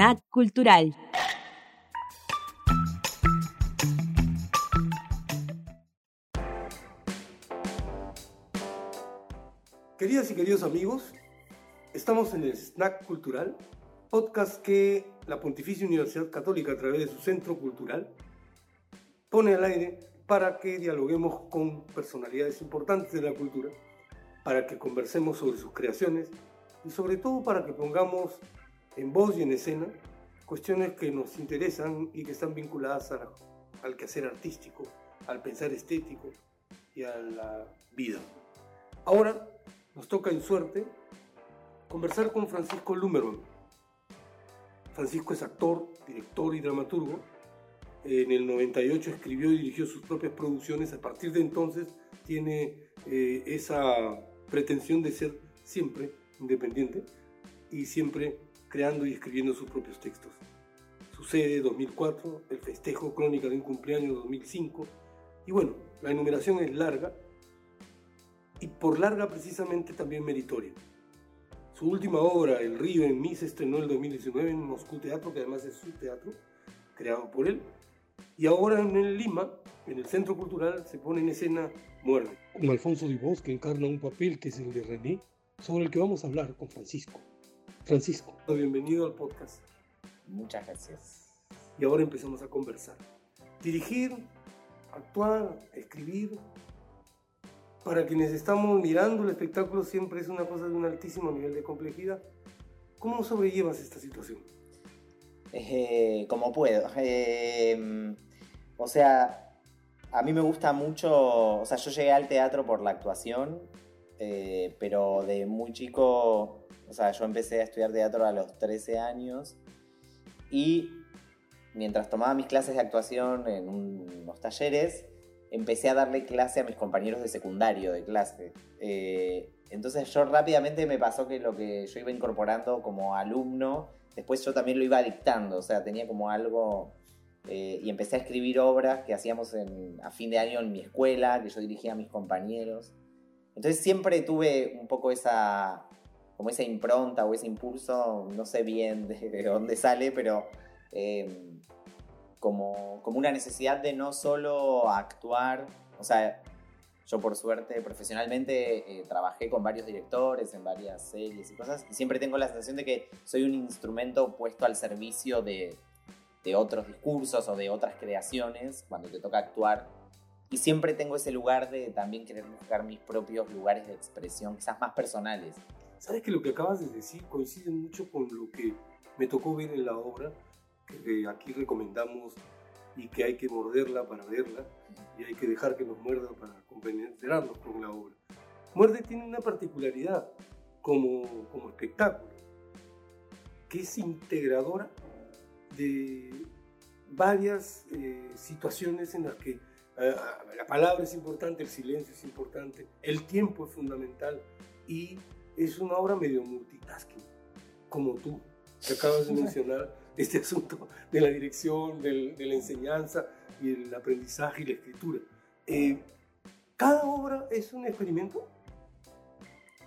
Snack Cultural. Queridas y queridos amigos, estamos en el Snack Cultural, podcast que la Pontificia Universidad Católica a través de su centro cultural pone al aire para que dialoguemos con personalidades importantes de la cultura, para que conversemos sobre sus creaciones y sobre todo para que pongamos en voz y en escena cuestiones que nos interesan y que están vinculadas al quehacer artístico, al pensar estético y a la vida. Ahora nos toca en suerte conversar con Francisco Lumerman. Francisco es actor, director y dramaturgo. En el 98 escribió y dirigió sus propias producciones. A partir de entonces tiene eh, esa pretensión de ser siempre independiente y siempre creando y escribiendo sus propios textos. Sucede 2004, el festejo crónica de un cumpleaños 2005. Y bueno, la enumeración es larga, y por larga precisamente también meritoria. Su última obra, El río en mí, se estrenó en el 2019 en Moscú Teatro, que además es su teatro, creado por él. Y ahora en el Lima, en el Centro Cultural, se pone en escena Muerde, con Alfonso Dibos, que encarna un papel que es el de René, sobre el que vamos a hablar con Francisco. Francisco, bienvenido al podcast. Muchas gracias. Y ahora empezamos a conversar. Dirigir, actuar, escribir, para quienes estamos mirando el espectáculo siempre es una cosa de un altísimo nivel de complejidad. ¿Cómo sobrellevas esta situación? Eh, como puedo. Eh, o sea, a mí me gusta mucho, o sea, yo llegué al teatro por la actuación, eh, pero de muy chico, o sea, yo empecé a estudiar teatro a los 13 años y mientras tomaba mis clases de actuación en unos talleres, empecé a darle clase a mis compañeros de secundario de clase. Eh, entonces yo rápidamente me pasó que lo que yo iba incorporando como alumno, después yo también lo iba dictando, o sea, tenía como algo... Eh, y empecé a escribir obras que hacíamos a fin de año en mi escuela, que yo dirigía a mis compañeros. Entonces siempre tuve un poco esa, como esa impronta o ese impulso, no sé bien de, dónde sale, pero eh, como, como una necesidad de no solo actuar, o sea, yo por suerte profesionalmente eh, trabajé con varios directores en varias series y cosas y siempre tengo la sensación de que soy un instrumento puesto al servicio de, de otros discursos o de otras creaciones cuando te toca actuar. Y siempre tengo ese lugar de también querer buscar mis propios lugares de expresión, quizás más personales. ¿Sabes que lo que acabas de decir coincide mucho con lo que me tocó ver en la obra? que aquí recomendamos y que hay que morderla para verla y hay que dejar que nos muerda para compenetrarnos con la obra. Muerde tiene una particularidad como, como espectáculo, que es integradora de varias eh, situaciones en las que eh, la palabra es importante, el silencio es importante, el tiempo es fundamental y es una obra medio multitasking, como tú, que acabas de mencionar este asunto de la dirección, de la enseñanza y el aprendizaje y la escritura. Eh, ¿Cada obra es un experimento?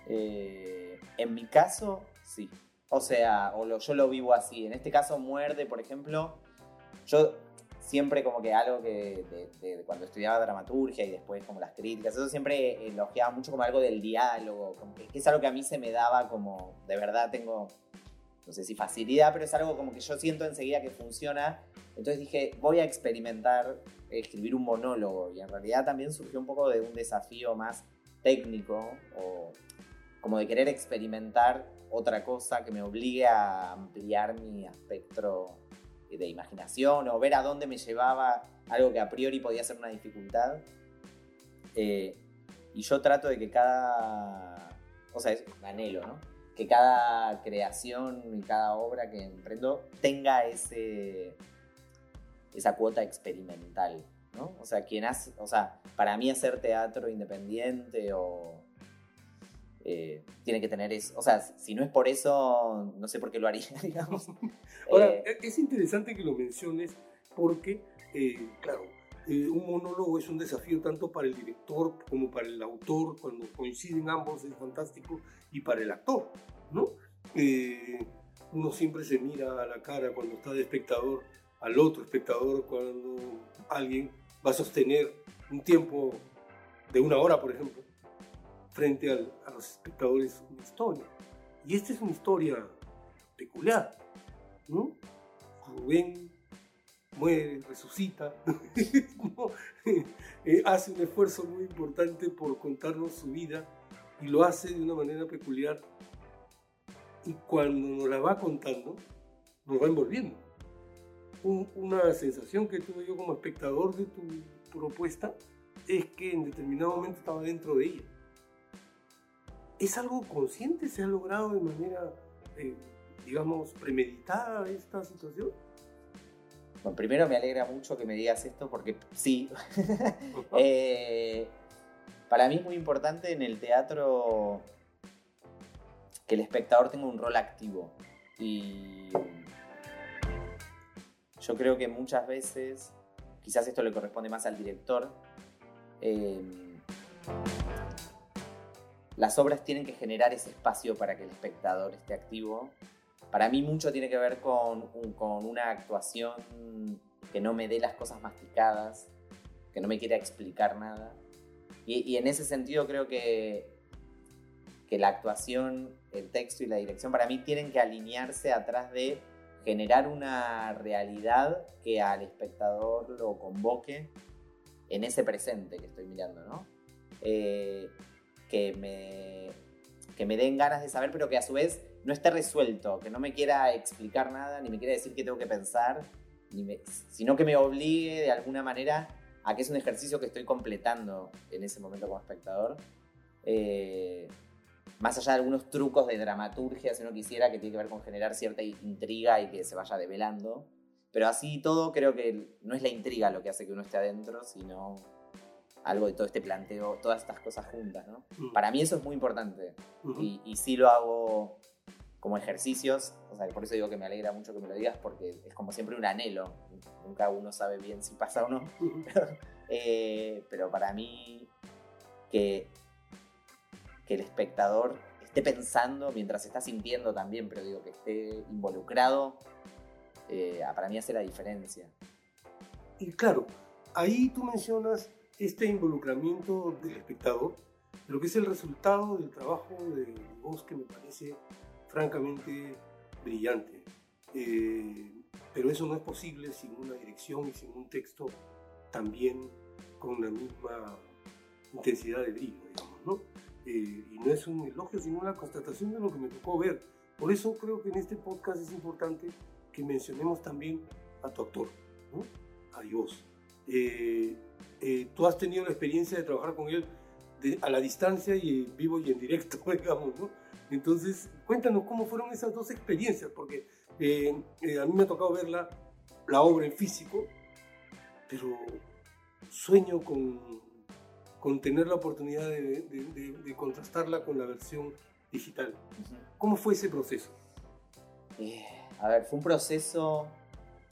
Eh, en mi caso, sí. O sea, o yo lo vivo así. En este caso, Muerde, por ejemplo, yo siempre como que algo que de, cuando estudiaba dramaturgia y después como las críticas, eso siempre elogiaba mucho como algo del diálogo, como que es algo que a mí se me daba como, de verdad tengo no sé si facilidad, pero es algo como que yo siento enseguida que funciona. Entonces dije, voy a experimentar escribir un monólogo y en realidad también surgió un poco de un desafío más técnico o como de querer experimentar otra cosa que me obligue a ampliar mi espectro de imaginación o ver a dónde me llevaba algo que a priori podía ser una dificultad. Eh, y yo trato de que cada... O sea, es un anhelo, ¿no? que cada creación y cada obra que emprendo tenga ese, esa cuota experimental, ¿no? O sea, quien hace, o sea, para mí hacer teatro independiente o eh, tiene que tener eso, o sea, si no es por eso, no sé por qué lo haría, digamos. Ahora, eh, es interesante que lo menciones porque, eh, claro, un monólogo es un desafío tanto para el director como para el autor, cuando coinciden ambos es fantástico, y para el actor, ¿no? Eh, uno siempre se mira a la cara cuando está de espectador al otro espectador, cuando alguien va a sostener un tiempo de una hora, por ejemplo, frente a los espectadores una historia. Y esta es una historia peculiar, ¿no? Rubén muere, resucita, eh, hace un esfuerzo muy importante por contarnos su vida y lo hace de una manera peculiar. Y cuando nos la va contando, nos va envolviendo. una sensación que tuve yo como espectador de tu propuesta es que en determinado momento estaba dentro de ella. ¿Es algo consciente? ¿Se ha logrado de manera, eh, digamos, premeditada esta situación? Bueno, primero me alegra mucho que me digas esto porque sí. Eh, para mí es muy importante en el teatro que el espectador tenga un rol activo. Y yo creo que muchas veces, quizás esto le corresponde más al director, eh, las obras tienen que generar ese espacio para que el espectador esté activo para mí mucho tiene que ver con, una actuación que no me dé las cosas masticadas, que no me quiera explicar nada. Y, en ese sentido creo que, que la actuación, el texto y la dirección para mí tienen que alinearse atrás de generar una realidad que al espectador lo convoque en ese presente que estoy mirando, ¿no? Eh, que, me, que me den ganas de saber, pero que a su vez no esté resuelto, que no me quiera explicar nada, ni me quiera decir qué tengo que pensar, sino que me obligue de alguna manera a que es un ejercicio que estoy completando en ese momento como espectador. Eh, más allá de algunos trucos de dramaturgia, si uno quisiera, que tiene que ver con generar cierta intriga y que se vaya develando. Pero así todo creo que no es la intriga lo que hace que uno esté adentro, sino algo de todo este planteo, todas estas cosas juntas, ¿no? Mm. Para mí eso es muy importante. y, y sí lo hago como ejercicios, o sea, por eso digo que me alegra mucho que me lo digas, porque es como siempre un anhelo, nunca uno sabe bien si pasa o no, eh, pero para mí que, que el espectador esté pensando mientras está sintiendo también, pero digo que esté involucrado, eh, para mí hace la diferencia. Y claro, ahí tú mencionas este involucramiento del espectador, lo que es el resultado del trabajo de vos que me parece francamente brillante. Eh, pero eso no es posible sin una dirección y sin un texto también con la misma intensidad de brillo, digamos, ¿no? Eh, y no es un elogio, sino una constatación de lo que me tocó ver. Por eso creo que en este podcast es importante que mencionemos también a tu actor, ¿no? a Dios. Eh, tú has tenido la experiencia de trabajar con él a la distancia y en vivo y en directo, digamos, ¿no? Entonces, cuéntanos cómo fueron esas dos experiencias, porque eh, eh, a mí me ha tocado ver la, obra en físico, pero sueño con, con tener la oportunidad de, contrastarla con la versión digital. ¿Cómo fue ese proceso? Eh, a ver, fue un proceso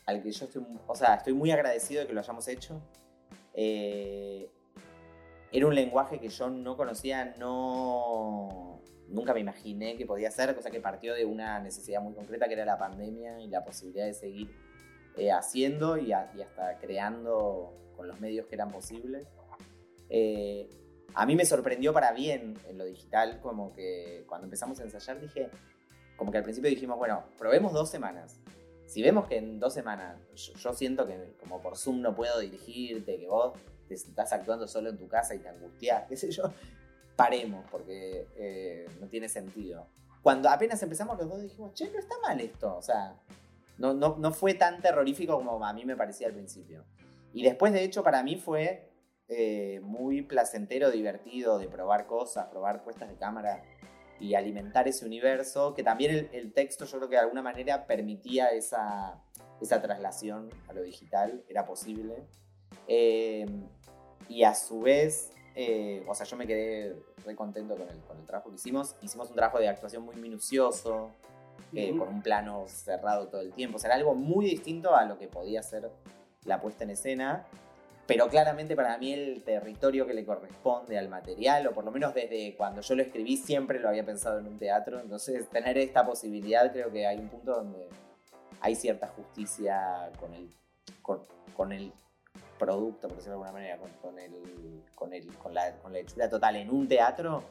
al que yo estoy, o sea, estoy muy agradecido de que lo hayamos hecho. Era un lenguaje que yo no conocía, no nunca me imaginé que podía ser, cosa que partió de una necesidad muy concreta que era la pandemia y la posibilidad de seguir eh, haciendo y, hasta creando con los medios que eran posibles. Eh, a mí me sorprendió para bien en lo digital, como que cuando empezamos a ensayar dije, como que al principio dijimos, bueno, probemos dos semanas. Si vemos que en dos semanas yo, siento que como por Zoom no puedo dirigirte, que vos te estás actuando solo en tu casa y te angustias, qué sé yo, paremos, porque eh, no tiene sentido. Cuando apenas empezamos los dos dijimos, che, no está mal esto, o sea, no, no, no fue tan terrorífico como a mí me parecía al principio. Y después, de hecho, para mí fue eh, muy placentero, divertido de probar cosas, probar puestas de cámara y alimentar ese universo, que también el, texto yo creo que de alguna manera permitía esa, esa traslación a lo digital, era posible. Eh, y a su vez eh, o sea, yo me quedé re contento con el, con el trabajo que hicimos. Hicimos un trabajo de actuación muy minucioso, eh, con un plano cerrado todo el tiempo. O sea, era algo muy distinto a lo que podía ser la puesta en escena. Pero claramente para mí el territorio que le corresponde al material, o por lo menos desde cuando yo lo escribí, siempre lo había pensado en un teatro. Entonces, tener esta posibilidad, creo que hay un punto donde hay cierta justicia con el, con, el producto, por decirlo de alguna manera, con, el, con, el, con, la, con la total en un teatro,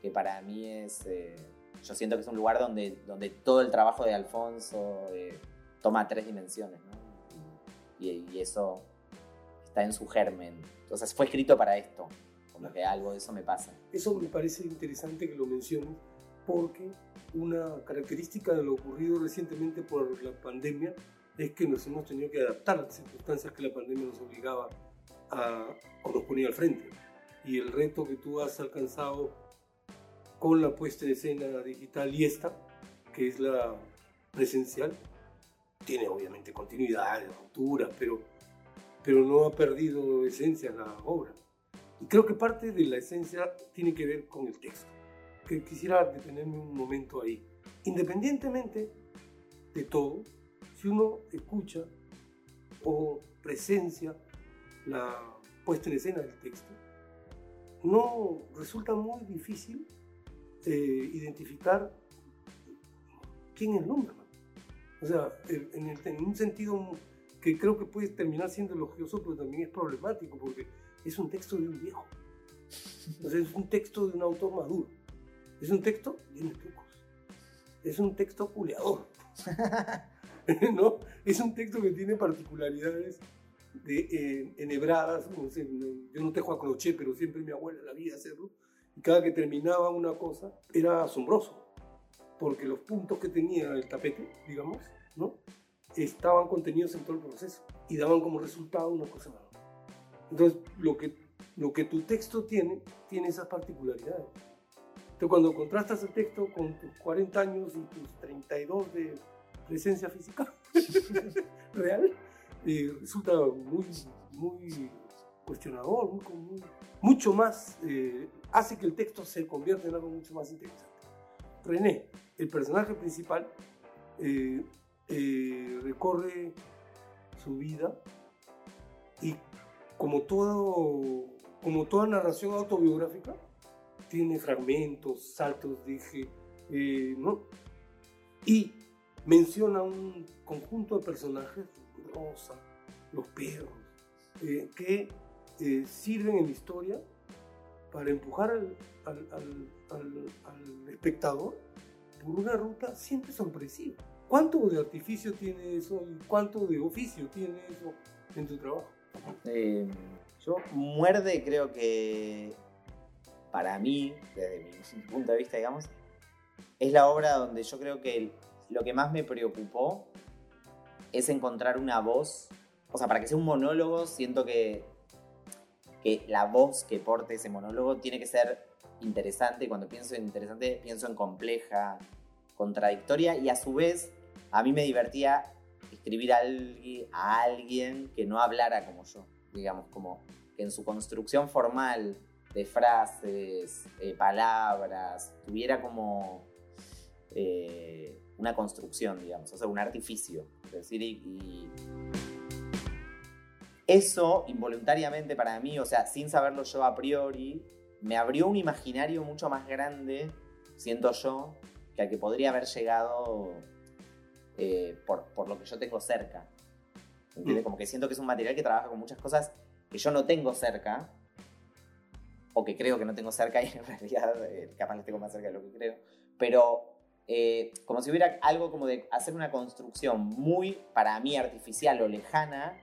que para mí es. Eh, yo siento que es un lugar donde, donde todo el trabajo de Alfonso eh, toma tres dimensiones, ¿no? y eso está en su germen. Entonces fue escrito para esto, como que algo de eso me pasa. Eso me parece interesante que lo menciones, porque una característica de lo ocurrido recientemente por la pandemia es que nos hemos tenido que adaptar a las circunstancias que la pandemia nos obligaba a, o nos ponía al frente. Y el reto que tú has alcanzado con la puesta en escena digital y esta, que es la presencial, tiene obviamente continuidad, rupturas, pero pero no ha perdido esencia la obra. Y creo que parte de la esencia tiene que ver con el texto, que quisiera detenerme un momento ahí. Independientemente de todo, si uno escucha o presencia la puesta en escena del texto, no resulta muy difícil eh, identificar quién es el hombre. O sea, en, en un sentido que creo que puede terminar siendo elogioso, pero también es problemático, porque es un texto de un viejo. es un texto de un autor maduro. Es un texto de trucos. Es un texto culeador. ¿No? Es un texto que tiene particularidades de, eh, enhebradas. yo no tejo a crochet, pero siempre mi abuela la vi hacerlo. Y cada que terminaba una cosa era asombroso, porque los puntos que tenía el tapete, digamos, ¿no? Estaban contenidos en todo el proceso y daban como resultado una cosa más. Entonces, lo que, lo que tu texto tiene, tiene esas particularidades. Entonces, cuando contrastas el texto con tus 40 años y tus 32 de presencia física real, eh, resulta muy, muy cuestionador, muy, mucho más, eh, hace que el texto se convierta en algo mucho más interesante. René, el personaje principal, eh, eh, recorre su vida y como, todo, como toda narración autobiográfica, tiene fragmentos, saltos, dije, eh, ¿no? Y menciona un conjunto de personajes, Rosa, los perros, eh, que sirven en la historia para empujar al, al espectador por una ruta siempre sorpresiva. ¿Cuánto de artificio tiene eso cuánto de oficio tiene eso en tu trabajo? Eh, yo muerde creo que para mí, desde mi punto de vista, digamos, es la obra donde yo creo que lo que más me preocupó es encontrar una voz. O sea, para que sea un monólogo, siento que, que la voz que porte ese monólogo tiene que ser interesante. Cuando pienso en interesante, pienso en compleja, contradictoria y a su vez a mí me divertía escribir a alguien, que no hablara como yo, digamos, como que en su construcción formal de frases, eh, palabras, tuviera como eh, una construcción, digamos, o sea, un artificio. Es decir, y, eso involuntariamente para mí, o sea, sin saberlo yo a priori, me abrió un imaginario mucho más grande, siento yo, que al que podría haber llegado eh, por, por, lo que yo tengo cerca. Mm. Como que siento que es un material que trabaja con muchas cosas que yo no tengo cerca, o que creo que no tengo cerca, y en realidad eh, capaz les tengo más cerca de lo que creo, pero eh, como si hubiera algo como de hacer una construcción muy, para mí, artificial o lejana,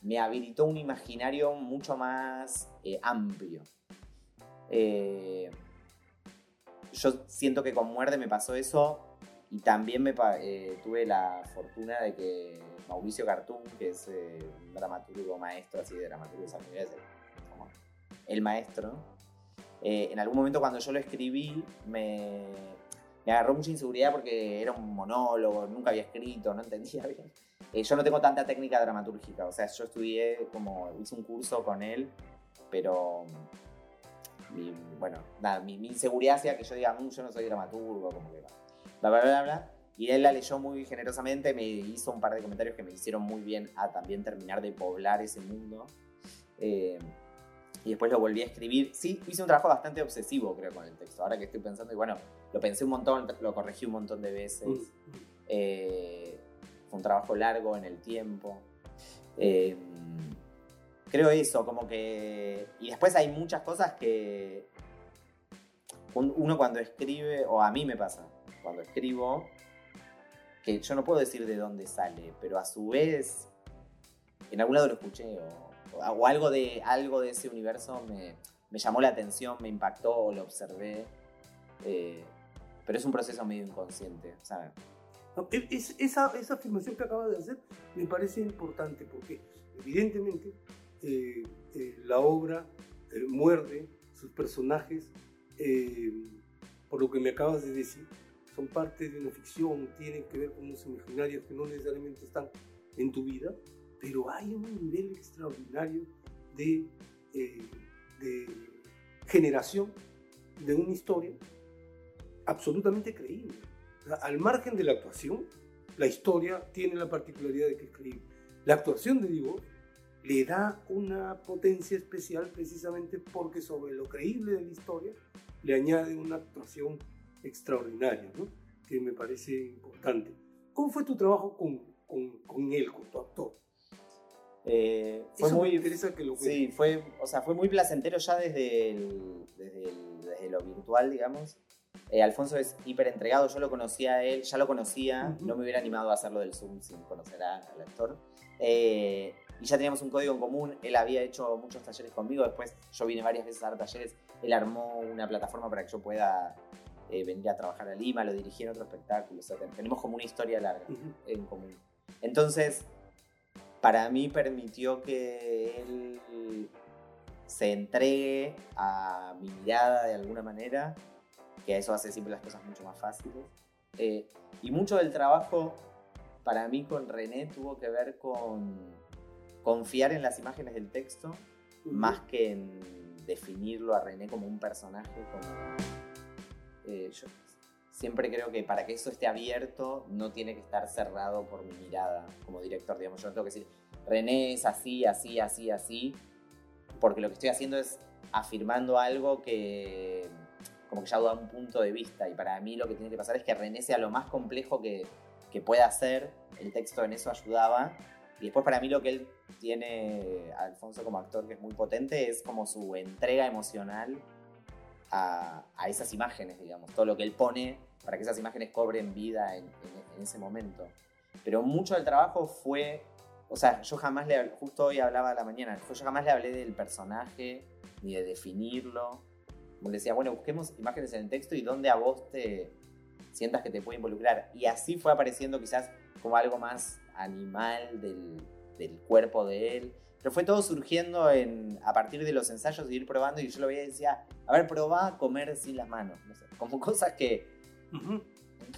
me habilitó un imaginario mucho más amplio. yo siento que con Muerde me pasó eso y también eh, tuve la fortuna de que Mauricio Cartún, que es eh, un dramaturgo maestro así de dramaturgo de como el maestro, eh, en algún momento cuando yo lo escribí me, me, agarró mucha inseguridad porque era un monólogo, nunca había escrito, no entendía bien. yo no tengo tanta técnica dramatúrgica, o sea, yo estudié como, hice un curso con él, pero bueno, nada, mi, inseguridad hacía que yo diga, mm, yo no soy dramaturgo, como que bla, bla, bla, bla. Y él la leyó muy generosamente, me hizo un par de comentarios que me hicieron muy bien a también terminar de poblar ese mundo. Eh, y después lo volví a escribir. Sí, hice un trabajo bastante obsesivo, creo, con el texto. Ahora que estoy pensando, y bueno, lo pensé un montón, lo corregí un montón de veces. Mm. Eh, fue un trabajo largo en el tiempo. Eh, creo eso, como que... Y después hay muchas cosas que un- uno cuando escribe, o a mí me pasa, cuando escribo, que yo no puedo decir de dónde sale, pero a su vez, en algún lado lo escuché, o, algo, de, algo de ese universo me, llamó la atención, me impactó, o lo observé. eh, pero es un proceso medio inconsciente, No, e- es- esa, esa afirmación que acabas de hacer me parece importante porque evidentemente eh, eh, la obra eh, muerde sus personajes, por lo que me acabas de decir, son parte de una ficción, tienen que ver con unos imaginarios que no necesariamente están en tu vida, pero hay un nivel extraordinario de, eh, de generación de una historia absolutamente creíble. O sea, al margen de la actuación, la historia tiene la particularidad de que es creíble. La actuación de Diego le da una potencia especial precisamente porque sobre lo creíble de la historia le añade una actuación extraordinaria, ¿no? que me parece importante. ¿Cómo fue tu trabajo con, con, con él, con tu actor? eh, fue Eso muy... me interesa que lo. Sí, fue, o sea, fue muy placentero ya desde, el- desde, el- desde lo virtual, digamos. Eh, Alfonso es hiper entregado, yo lo conocía a él, ya lo conocía, Ujú. no me hubiera animado a hacerlo del Zoom sin conocer a- al actor. Eh, y ya teníamos un código en común, él había hecho muchos talleres conmigo, después yo vine varias veces a dar talleres, él armó una plataforma para que yo pueda eh, venir a trabajar a Lima, lo dirigí en otro espectáculo, o sea, ten- tenemos como una historia larga Ujú. en común. Entonces, para mí permitió que él se entregue a mi mirada de alguna manera, que eso hace siempre las cosas mucho más fáciles. Eh, y mucho del trabajo para mí con René tuvo que ver con confiar en las imágenes del texto más que en definirlo a René como un personaje, como... eh, yo siempre creo que para que eso esté abierto no tiene que estar cerrado por mi mirada como director, digamos, yo no tengo que decir, René es así, así, así, así, porque lo que estoy haciendo es afirmando algo que como que ya da un punto de vista. Y para mí lo que tiene que pasar es que René sea lo más complejo que, que pueda ser, el texto en eso ayudaba. Y después para mí lo que él tiene, Alfonso como actor, que es muy potente, es como su entrega emocional a, a esas imágenes, digamos, todo lo que él pone para que esas imágenes cobren vida en, en- en ese momento. Pero mucho del trabajo fue, o sea, yo jamás le, justo hoy hablaba a la mañana, yo jamás le hablé del personaje, ni de definirlo. Como decía, bueno, busquemos imágenes en el texto y donde a vos te sientas que te puede involucrar. Y así fue apareciendo quizás como algo más animal del, del cuerpo de él. Pero fue todo surgiendo en, a partir de los ensayos de ir probando y yo lo veía y decía, a ver, probá a comer sin las manos. No sé, como cosas que, Ujú.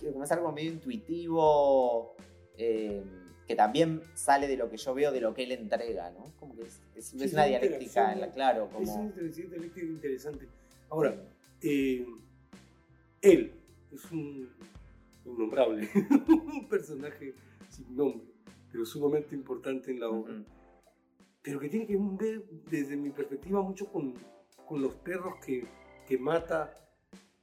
que como es algo medio intuitivo, eh, que también sale de lo que yo veo, de lo que él entrega, ¿no? Como que es, es- Sí, es es una una dialéctica, en la, claro, Es como... una interesante, dialéctica interesante. Ahora, eh, él es un innombrable, un personaje sin nombre, pero sumamente importante en la obra. Ujú. Pero que tiene que ver desde mi perspectiva mucho con, con los perros que, que mata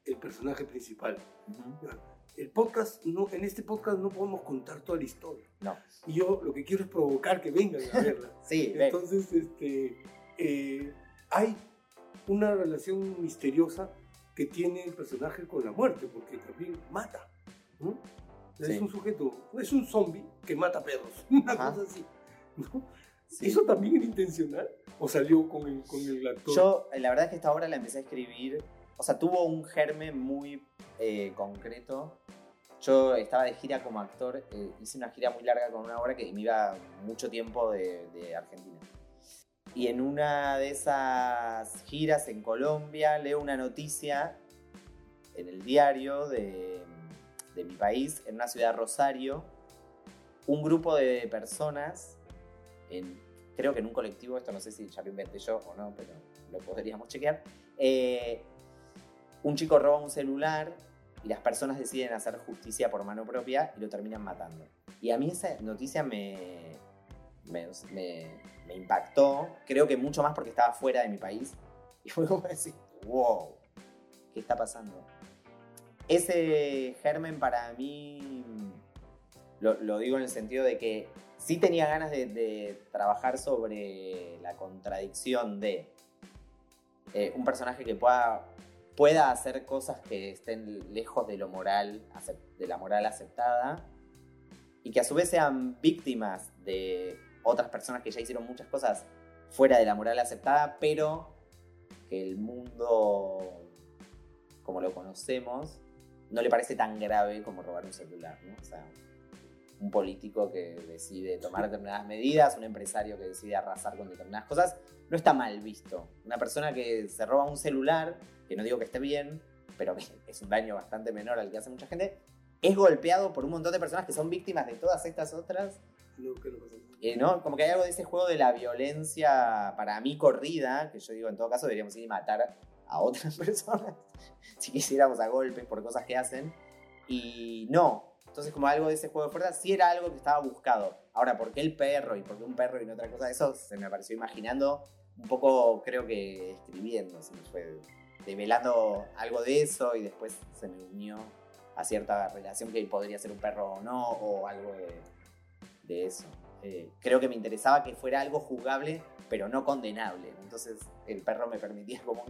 el personaje principal. Ujú. El podcast, no, en este podcast no podemos contar toda la historia. No. Y yo lo que quiero es provocar que vengan a verla. Sí. Entonces, este, eh, hay una relación misteriosa que tiene el personaje con la muerte, porque también mata. ¿no? Sí. Es un sujeto, es un zombie que mata perros, una Ajá. cosa así. ¿no? Sí. ¿Eso también era intencional? ¿O salió con el, con el actor? Yo, eh, la verdad es que esta obra la empecé a escribir, o sea, tuvo un germen muy eh, concreto. Yo estaba de gira como actor, eh, hice una gira muy larga con una obra que me iba mucho tiempo de, de Argentina. Y en una de esas giras en Colombia leo una noticia en el diario de, de mi país, en una ciudad Rosario, un grupo de personas, creo que en un colectivo, esto no sé si ya lo inventé yo o no, pero lo podríamos chequear, eh, un chico roba un celular y las personas deciden hacer justicia por mano propia y lo terminan matando. Y a mí esa noticia me, me, me, impactó. Creo que mucho más porque estaba fuera de mi país. Y fue como decir, wow, ¿qué está pasando? Ese germen para mí, lo, digo en el sentido de que sí tenía ganas de, trabajar sobre la contradicción de eh, un personaje que pueda, pueda hacer cosas que estén lejos de lo moral, de la moral aceptada, y que a su vez sean víctimas de otras personas que ya hicieron muchas cosas fuera de la moral aceptada, pero que el mundo como lo conocemos no le parece tan grave como robar un celular, ¿no? O sea, un político que decide tomar determinadas medidas, un empresario que decide arrasar con determinadas cosas, no está mal visto. Una persona que se roba un celular, que no digo que esté bien, pero es un daño bastante menor al que hace mucha gente, es golpeado por un montón de personas que son víctimas de todas estas otras no, que no eh, ¿no? Como que hay algo de ese juego de la violencia, para mí corrida, que yo digo, en todo caso deberíamos ir a matar a otras personas, si quisiéramos a golpes por cosas que hacen. Y no. Entonces, como algo de ese juego de fuerza, sí era algo que estaba buscado. Ahora, ¿por qué el perro y por qué un perro y no otra cosa? Eso se me apareció imaginando, un poco creo que escribiendo, se me fue develando algo de eso y después se me unió a cierta relación que podría ser un perro o no, o algo de, de eso. Eh, creo que me interesaba que fuera algo juzgable, pero no condenable. Entonces el perro me permitía como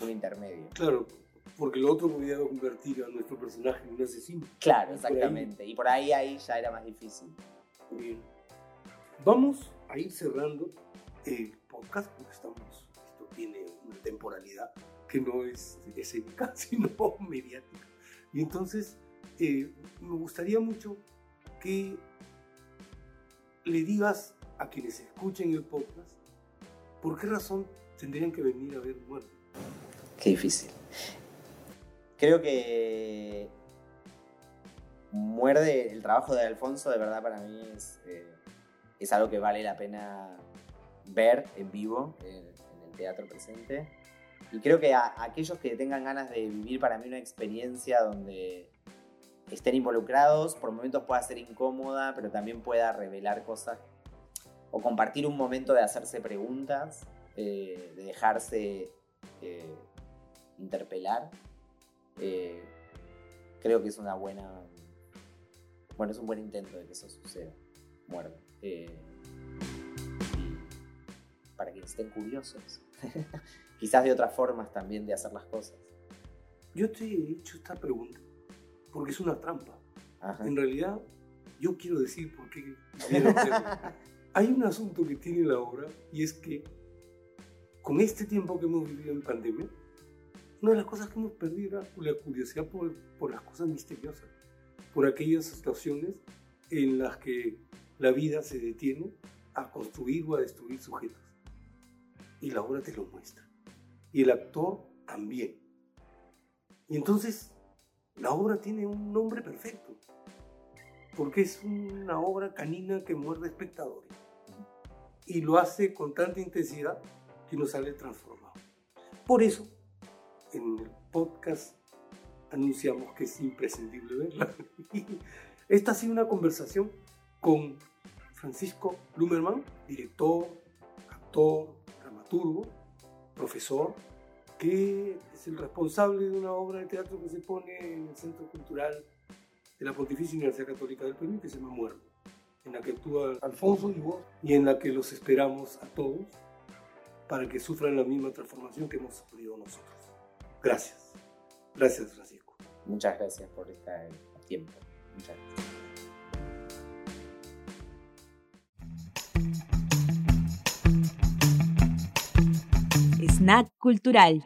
un, intermedio. Claro, porque lo otro podía convertir a nuestro personaje en un asesino. Claro, exactamente. y por ahí, ahí ya era más difícil. Bien. Vamos a ir cerrando el podcast porque estamos, esto tiene una temporalidad que no es escénica, sino mediática. Y entonces eh, me gustaría mucho que le digas a quienes escuchen el podcast por qué razón tendrían que venir a ver Muerde. Qué difícil. Creo que Muerde, el trabajo de Alfonso, de verdad para mí es, eh, algo que vale la pena ver en vivo, en, el teatro presente. Y creo que a, aquellos que tengan ganas de vivir para mí una experiencia donde estén involucrados, por momentos pueda ser incómoda, pero también pueda revelar cosas o compartir un momento de hacerse preguntas, eh, de dejarse eh, interpelar. Eh, creo que es una buena. Bueno, es un buen intento de que eso suceda. Muerto. para que estén curiosos. Quizás de otras formas también de hacer las cosas. Yo te he hecho esta pregunta porque es una trampa. En realidad, yo quiero decir por qué Hay un asunto que tiene la obra y es que con este tiempo que hemos vivido en pandemia, una de las cosas que hemos perdido era la curiosidad por, por las cosas misteriosas, por aquellas situaciones en las que la vida se detiene a construir o a destruir sujetos. Y la obra te lo muestra. Y el actor también. Y entonces la obra tiene un nombre perfecto, porque es una obra canina que muerde espectadores. Y lo hace con tanta intensidad que nos sale transformado. Por eso, en el podcast anunciamos que es imprescindible verla. Esta ha sido una conversación con Francisco Blumerman, director, actor, dramaturgo, profesor, que es el responsable de una obra de teatro que se pone en el Centro Cultural de la Pontificia Universidad Católica del Perú, que se llama Muerto, en la que actúa Alfonso y vos, y en la que los esperamos a todos para que sufran la misma transformación que hemos sufrido nosotros. Gracias. Gracias, Francisco. Muchas gracias por este tiempo. Muchas gracias. Snack Cultural.